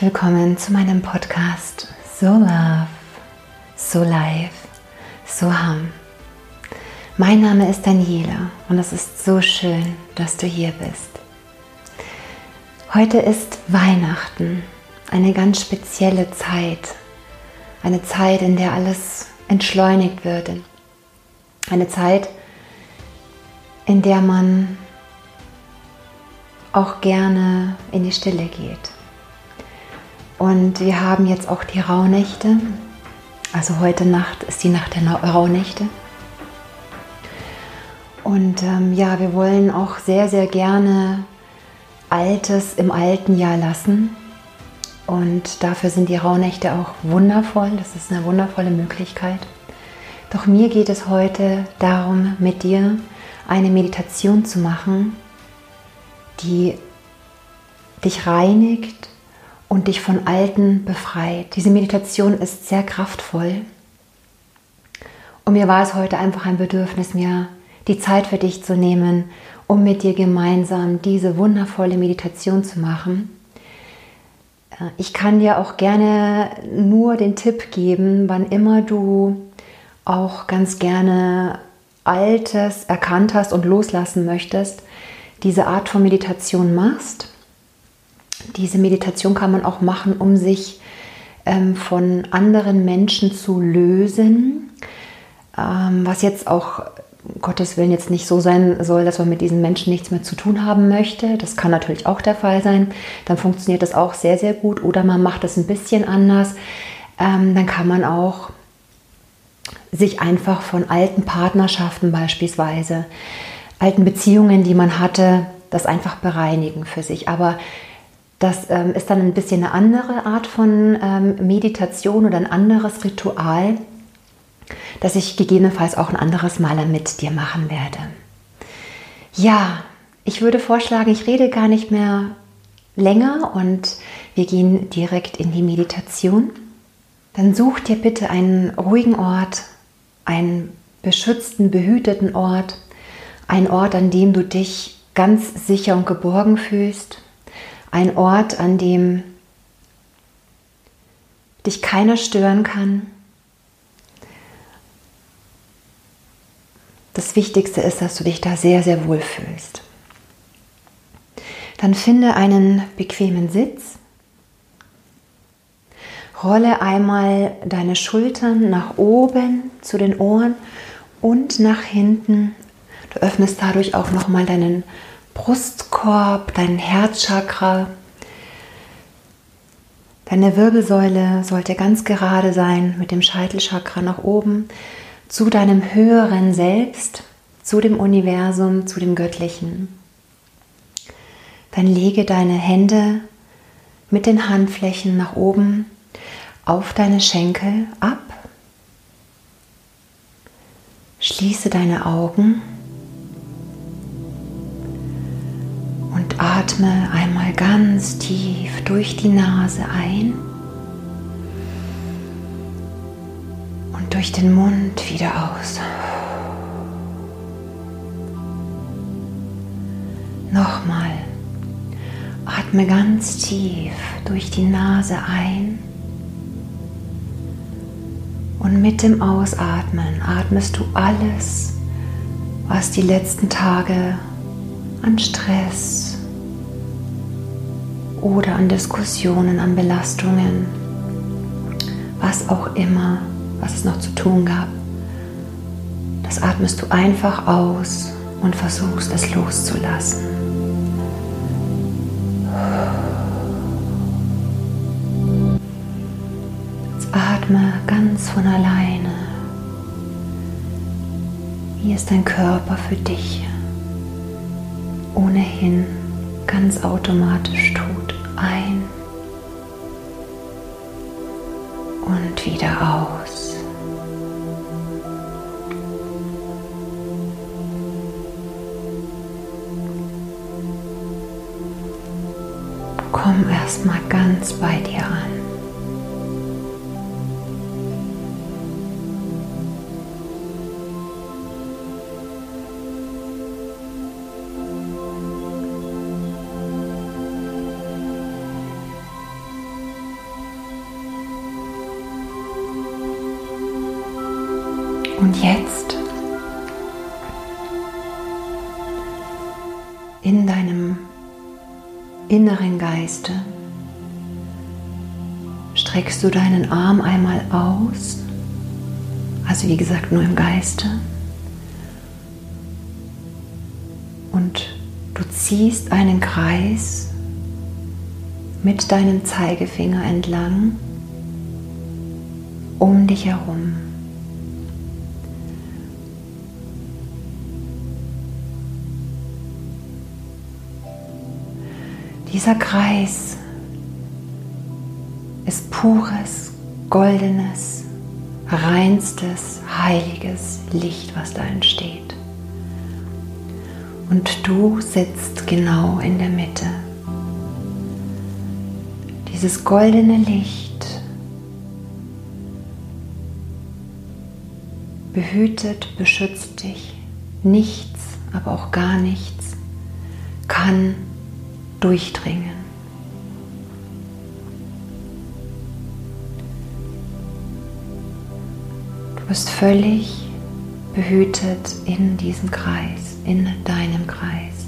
willkommen zu meinem Podcast So Love, So Life, So Hum. Mein Name ist Daniela und es ist so schön, dass du hier bist. Heute ist Weihnachten, eine ganz spezielle Zeit, eine Zeit, in der alles entschleunigt wird, eine Zeit, in der man auch gerne in die Stille geht. Und wir haben jetzt auch die Rauhnächte. Also heute Nacht ist die Nacht der Rauhnächte. Und ähm, ja, wir wollen auch sehr, sehr gerne Altes im alten Jahr lassen. Und dafür sind die Rauhnächte auch wundervoll. Das ist eine wundervolle Möglichkeit. Doch mir geht es heute darum, mit dir eine Meditation zu machen, die dich reinigt und dich von Alten befreit. Diese Meditation ist sehr kraftvoll. Und mir war es heute einfach ein Bedürfnis, mir die Zeit für dich zu nehmen, um mit dir gemeinsam diese wundervolle Meditation zu machen. Äh, ich kann dir auch gerne nur den Tipp geben, wann immer du auch ganz gerne Altes erkannt hast und loslassen möchtest, diese Art von Meditation machst. Diese Meditation kann man auch machen, um sich ähm, von anderen Menschen zu lösen, ähm, was jetzt auch Gottes Willen jetzt nicht so sein soll, dass man mit diesen Menschen nichts mehr zu tun haben möchte. Das kann natürlich auch der Fall sein. Dann funktioniert das auch sehr, sehr gut. Oder man macht es ein bisschen anders. Ähm, dann kann man auch sich einfach von alten Partnerschaften beispielsweise, alten Beziehungen, die man hatte, das einfach bereinigen für sich. Aber das ähm, ist dann ein bisschen eine andere Art von ähm, Meditation oder ein anderes Ritual, das ich gegebenenfalls auch ein anderes Mal mit dir machen werde. Ja, ich würde vorschlagen, ich rede gar nicht mehr länger und wir gehen direkt in die Meditation. Dann such dir bitte einen ruhigen Ort, einen beschützten, behüteten Ort, einen Ort, an dem du dich ganz sicher und geborgen fühlst, ein Ort, an dem dich keiner stören kann, Das Wichtigste ist, dass du dich da sehr, sehr wohl fühlst. Dann finde einen bequemen Sitz. Rolle einmal deine Schultern nach oben zu den Ohren und nach hinten. Du öffnest dadurch auch nochmal deinen Brustkorb, dein Herzchakra. Deine Wirbelsäule sollte ganz gerade sein mit dem Scheitelchakra nach oben zu deinem höheren Selbst, zu dem Universum, zu dem Göttlichen. Dann lege deine Hände mit den Handflächen nach oben auf deine Schenkel ab. Schließe deine Augen atme einmal ganz tief durch die Nase ein. durch den Mund wieder aus. Nochmal. Atme ganz tief durch die Nase ein. Und mit dem Ausatmen atmest du alles, was die letzten Tage an Stress oder an Diskussionen, an Belastungen, was auch immer was es noch zu tun gab. Das atmest du einfach aus und versuchst es loszulassen. Atme ganz von alleine. Wie es dein Körper für dich ohnehin ganz automatisch tut. Ein und wieder aus. komm erstmal ganz bei dir an. Geiste? Streckst du deinen Arm einmal aus, also wie gesagt nur im Geiste, und du ziehst einen Kreis mit deinem Zeigefinger entlang um dich herum. Dieser Kreis ist pures, goldenes, reinstes, heiliges Licht, was da entsteht. Und du sitzt genau in der Mitte. Dieses goldene Licht behütet, beschützt dich. Nichts, aber auch gar nichts kann durchdringen. Du bist völlig behütet in diesem Kreis, in deinem Kreis.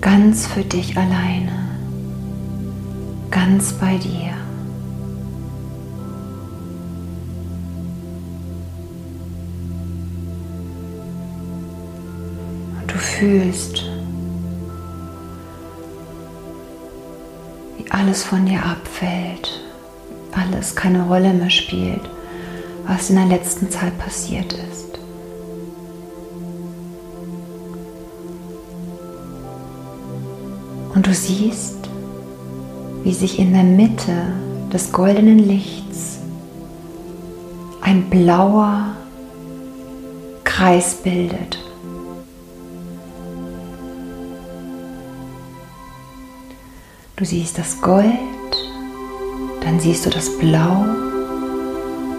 Ganz für dich alleine, ganz bei dir. Fühlst, wie alles von dir abfällt, alles keine Rolle mehr spielt, was in der letzten Zeit passiert ist. Und du siehst, wie sich in der Mitte des goldenen Lichts ein blauer Kreis bildet. Du siehst das Gold, dann siehst du das Blau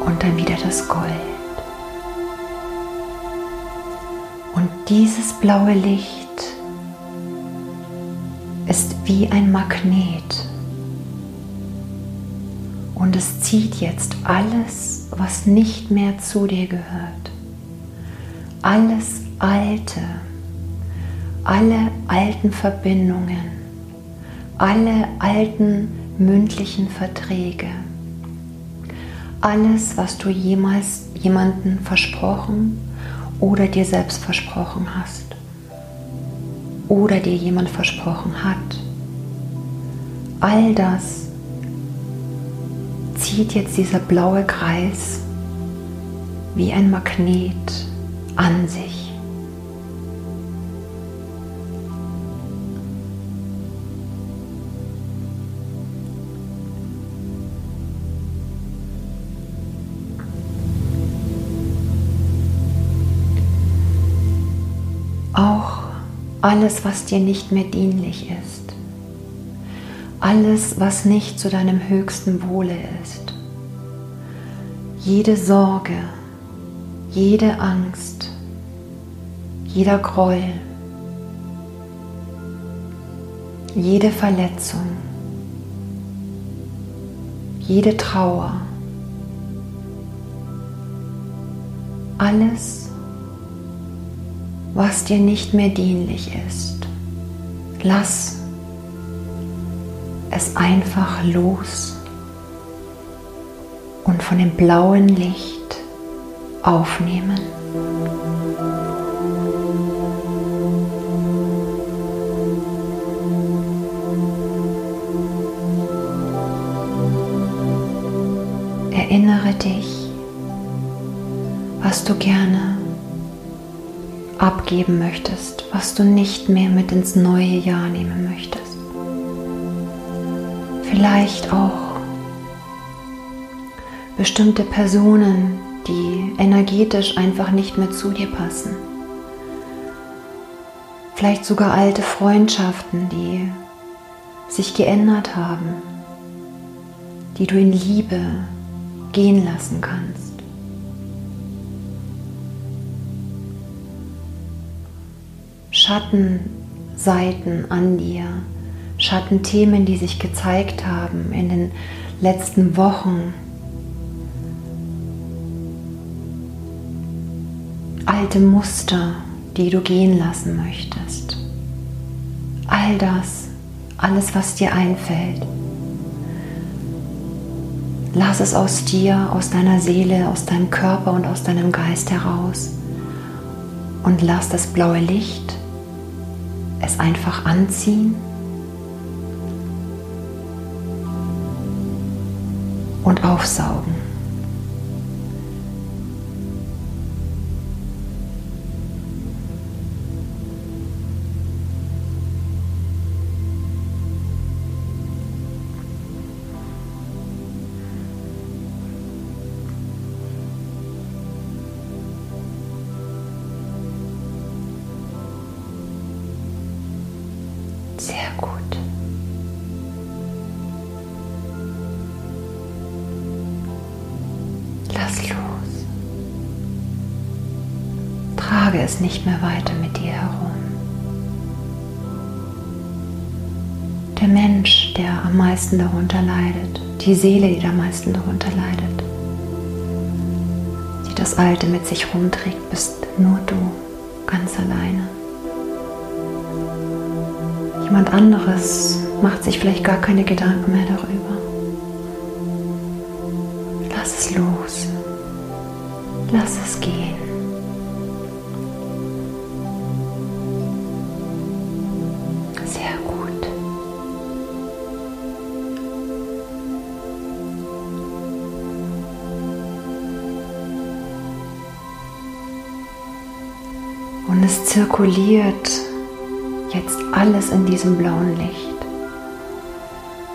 und dann wieder das Gold. Und dieses blaue Licht ist wie ein Magnet. Und es zieht jetzt alles, was nicht mehr zu dir gehört. Alles Alte, alle alten Verbindungen, alle alten mündlichen Verträge, alles, was du jemals jemanden versprochen oder dir selbst versprochen hast oder dir jemand versprochen hat, all das zieht jetzt dieser blaue Kreis wie ein Magnet an sich. Alles, was dir nicht mehr dienlich ist, alles, was nicht zu deinem höchsten Wohle ist, jede Sorge, jede Angst, jeder Groll, jede Verletzung, jede Trauer, alles, was dir nicht mehr dienlich ist. Lass es einfach los und von dem blauen Licht aufnehmen. Erinnere dich, was du gerne abgeben möchtest, was du nicht mehr mit ins neue Jahr nehmen möchtest. Vielleicht auch bestimmte Personen, die energetisch einfach nicht mehr zu dir passen. Vielleicht sogar alte Freundschaften, die sich geändert haben, die du in Liebe gehen lassen kannst. Schattenseiten an dir, Schattenthemen, die sich gezeigt haben in den letzten Wochen, alte Muster, die du gehen lassen möchtest. All das, alles, was dir einfällt. Lass es aus dir, aus deiner Seele, aus deinem Körper und aus deinem Geist heraus. Und lass das blaue Licht es einfach anziehen und aufsaugen. Trage es nicht mehr weiter mit dir herum. Der Mensch, der am meisten darunter leidet, die Seele, die am meisten darunter leidet, die das Alte mit sich rumträgt, bist nur du, ganz alleine. Jemand anderes macht sich vielleicht gar keine Gedanken mehr darüber. Lass es los. Lass es gehen. Zirkuliert jetzt alles in diesem blauen Licht.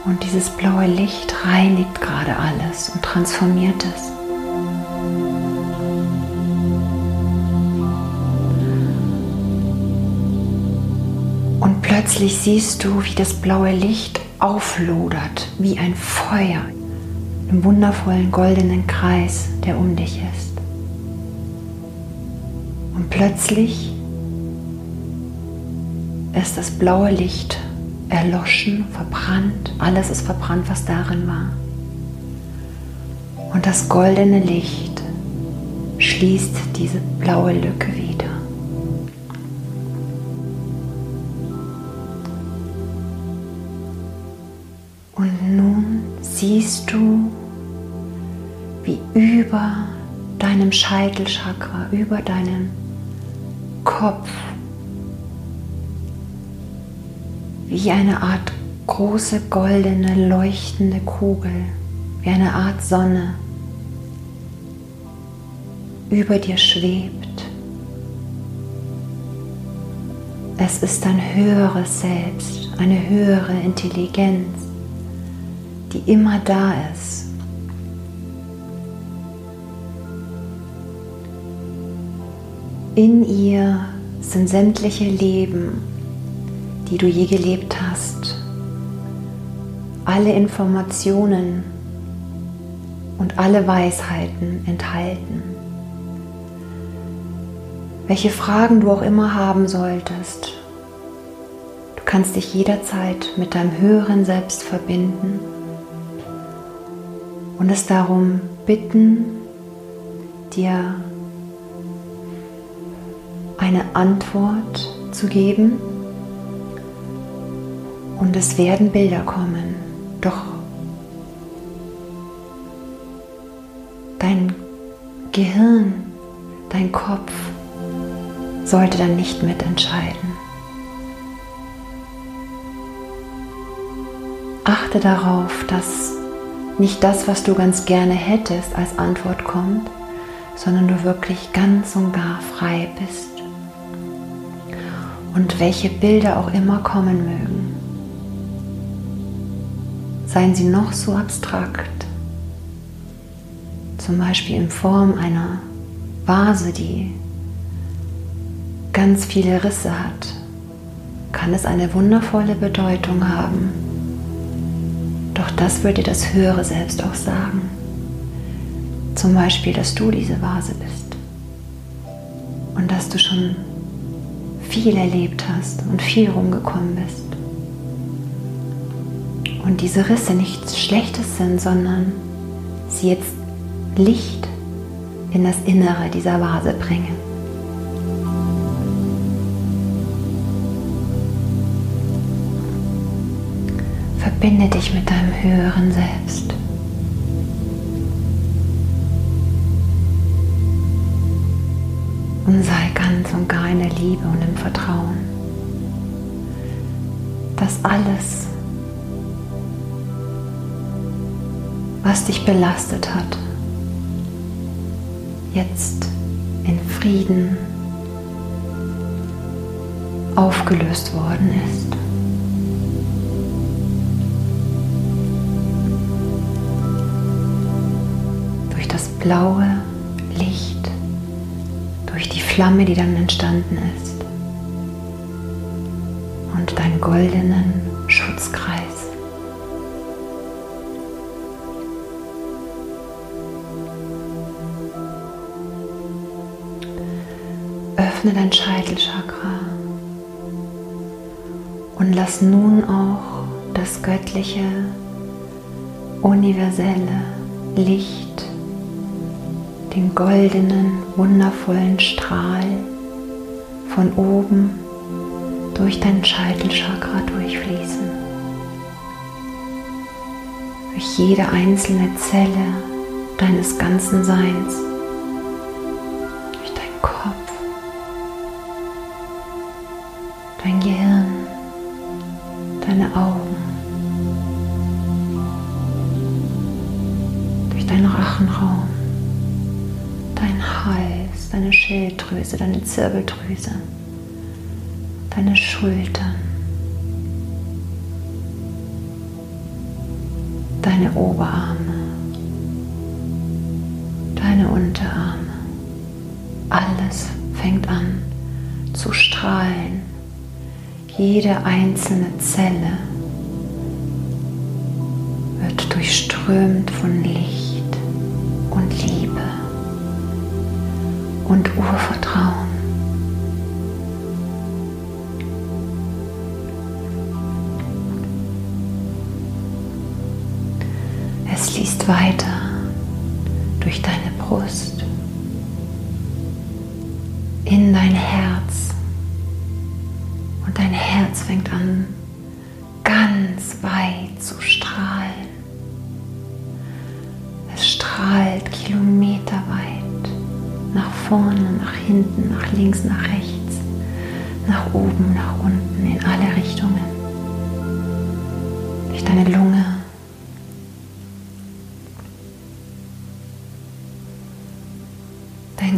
Und dieses blaue Licht reinigt gerade alles und transformiert es. Und plötzlich siehst du, wie das blaue Licht auflodert, wie ein Feuer im wundervollen goldenen Kreis, der um dich ist. Und plötzlich ist das blaue Licht erloschen, verbrannt. Alles ist verbrannt, was darin war. Und das goldene Licht schließt diese blaue Lücke wieder. Und nun siehst du, wie über deinem Scheitelchakra, über deinem Kopf wie eine Art große goldene leuchtende Kugel, wie eine Art Sonne über dir schwebt. Es ist ein höheres Selbst, eine höhere Intelligenz, die immer da ist. In ihr sind sämtliche Leben die du je gelebt hast, alle Informationen und alle Weisheiten enthalten. Welche Fragen du auch immer haben solltest, du kannst dich jederzeit mit deinem höheren Selbst verbinden und es darum bitten, dir eine Antwort zu geben und es werden Bilder kommen. Doch dein Gehirn, dein Kopf sollte dann nicht mitentscheiden. Achte darauf, dass nicht das, was du ganz gerne hättest, als Antwort kommt, sondern du wirklich ganz und gar frei bist. Und welche Bilder auch immer kommen mögen, seien sie noch so abstrakt, zum Beispiel in Form einer Vase, die ganz viele Risse hat, kann es eine wundervolle Bedeutung haben. Doch das würde das höhere Selbst auch sagen. Zum Beispiel, dass du diese Vase bist und dass du schon viel erlebt hast und viel rumgekommen bist Und diese Risse nichts Schlechtes sind, sondern sie jetzt Licht in das Innere dieser Vase bringen. Verbinde dich mit deinem höheren Selbst. Und sei ganz und gar in der Liebe und im Vertrauen, dass alles, was dich belastet hat, jetzt in Frieden aufgelöst worden ist. Durch das blaue Licht, durch die Flamme, die dann entstanden ist und deinen goldenen öffne dein Scheitelchakra und lass nun auch das göttliche, universelle Licht, den goldenen, wundervollen Strahl von oben durch dein Scheitelchakra durchfließen. Durch jede einzelne Zelle deines ganzen Seins. Zirbeldrüse, deine Schultern, deine Oberarme, deine Unterarme. Alles fängt an zu strahlen jede einzelne Zelle wird durchströmt von Licht und Liebe und Urvertrauen. Weiter durch deine Brust in dein Herz dein Herz fängt an ganz weit zu strahlen. Es strahlt kilometerweit nach vorne, nach hinten, nach links, nach rechts, nach oben, nach unten, in alle Richtungen. Durch deine Lunge.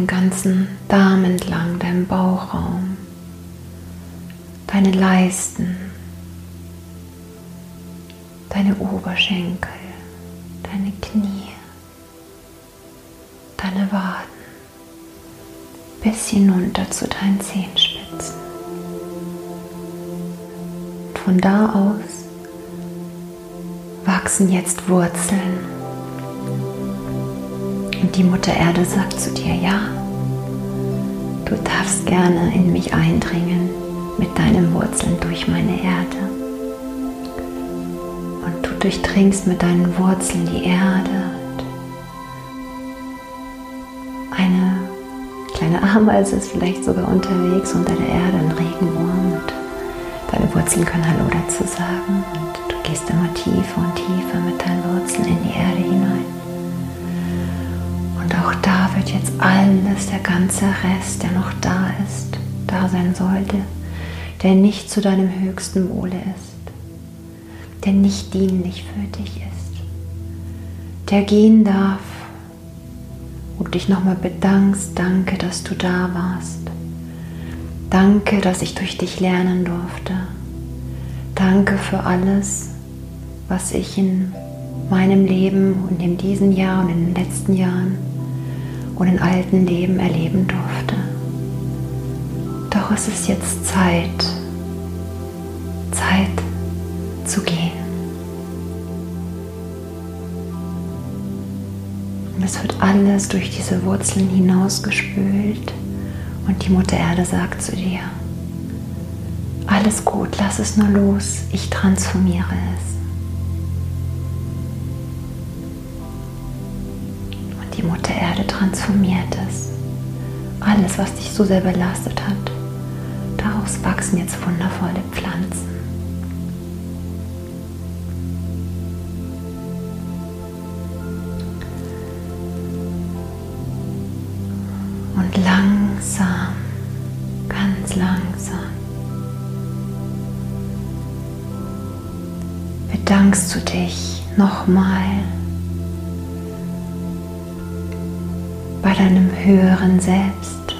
Ganzen Darm entlang, deinem Bauchraum deine Leisten, deine Oberschenkel, deine Knie, deine Waden bis hinunter zu deinen Zehenspitzen. Und von da aus wachsen jetzt Wurzeln. Und die Mutter Erde sagt zu dir, ja, du darfst gerne in mich eindringen mit deinen Wurzeln durch meine Erde. Und du durchdringst mit deinen Wurzeln die Erde. Eine kleine Ameise ist vielleicht sogar unterwegs unter der Erde, ein Regenwurm. Und deine Wurzeln können Hallo dazu sagen. Und du gehst immer tiefer und tiefer mit deinen Wurzeln in die Erde hinein. Auch da wird jetzt alles, der ganze Rest, der noch da ist, da sein sollte, der nicht zu deinem höchsten Wohle ist, der nicht dienlich für dich ist, der gehen darf und dich nochmal bedankst, danke, dass du da warst. Danke, dass ich durch dich lernen durfte. Danke für alles, was ich in meinem Leben und in diesem Jahr und in den letzten Jahren und in alten Leben erleben durfte. Doch es ist jetzt Zeit, Zeit zu gehen. Und es wird alles durch diese Wurzeln hinausgespült und die Mutter Erde sagt zu dir, alles gut, lass es nur los, ich transformiere es. Transformiertes. Alles, was dich so sehr belastet hat, daraus wachsen jetzt wundervolle Pflanzen. Und langsam, ganz langsam bedankst du dich nochmal bei deinem höheren Selbst,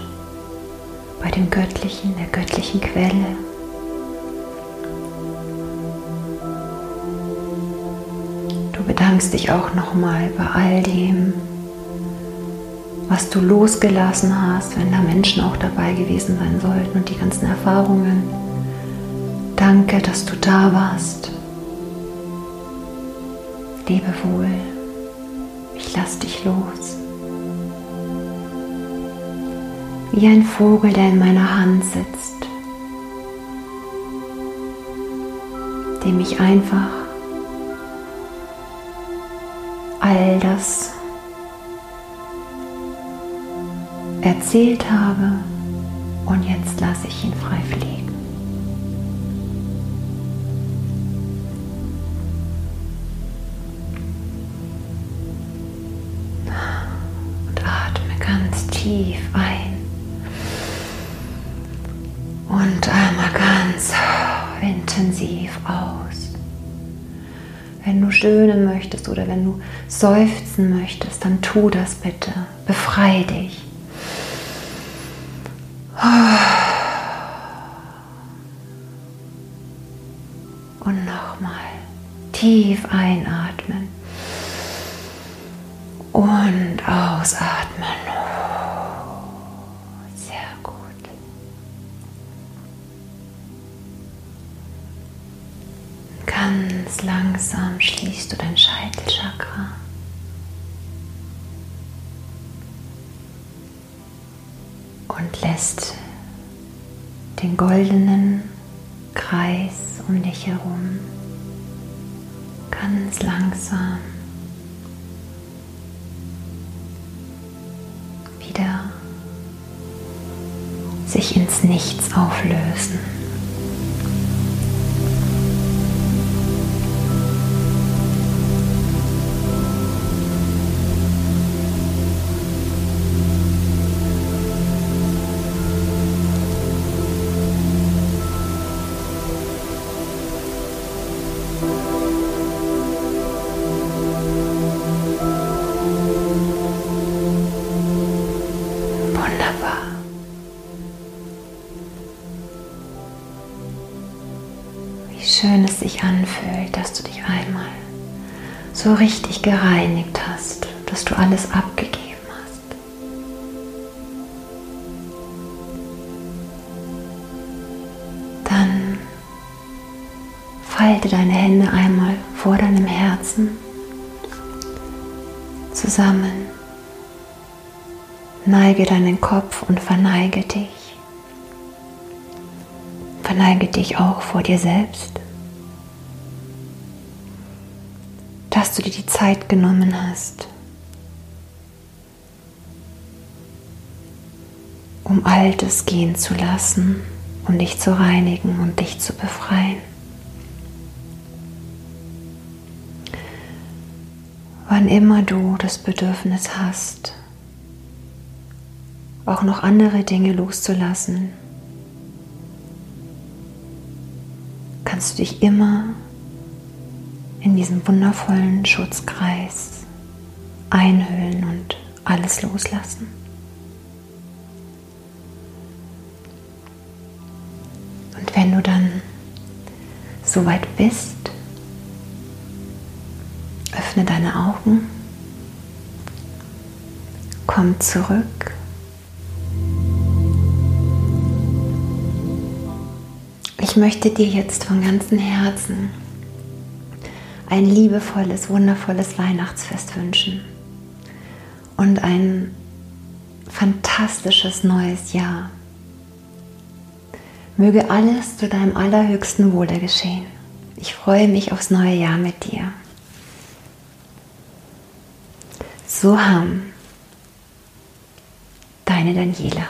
bei dem Göttlichen, der göttlichen Quelle. Du bedankst dich auch nochmal bei all dem, was du losgelassen hast, wenn da Menschen auch dabei gewesen sein sollten und die ganzen Erfahrungen. Danke, dass du da warst. Lebe wohl. Ich lass dich los. Wie ein Vogel, der in meiner Hand sitzt, dem ich einfach all das erzählt habe und jetzt lasse ich ihn frei fliegen. Stöhnen möchtest oder wenn du seufzen möchtest, dann tu das bitte. Befrei dich. Und nochmal tief einatmen und ausatmen. Ganz langsam schließt du dein Scheitelchakra. und lässt den goldenen Kreis um dich herum ganz langsam wieder sich ins Nichts auflösen. So richtig gereinigt hast, dass du alles abgegeben hast. Dann falte deine Hände einmal vor deinem Herzen zusammen. Neige deinen Kopf und verneige dich. Verneige dich auch vor dir selbst. Dass du dir die Zeit genommen hast, um Altes gehen zu lassen, um dich zu reinigen und dich zu befreien. Wann immer du das Bedürfnis hast, auch noch andere Dinge loszulassen, kannst du dich immer in diesen wundervollen Schutzkreis einhüllen und alles loslassen. Und wenn du dann soweit bist, öffne deine Augen, komm zurück Ich möchte dir jetzt von ganzem Herzen ein liebevolles, wundervolles Weihnachtsfest wünschen und ein fantastisches neues Jahr. Möge alles zu deinem allerhöchsten Wohle geschehen. Ich freue mich aufs neue Jahr mit dir. So haben deine Daniela.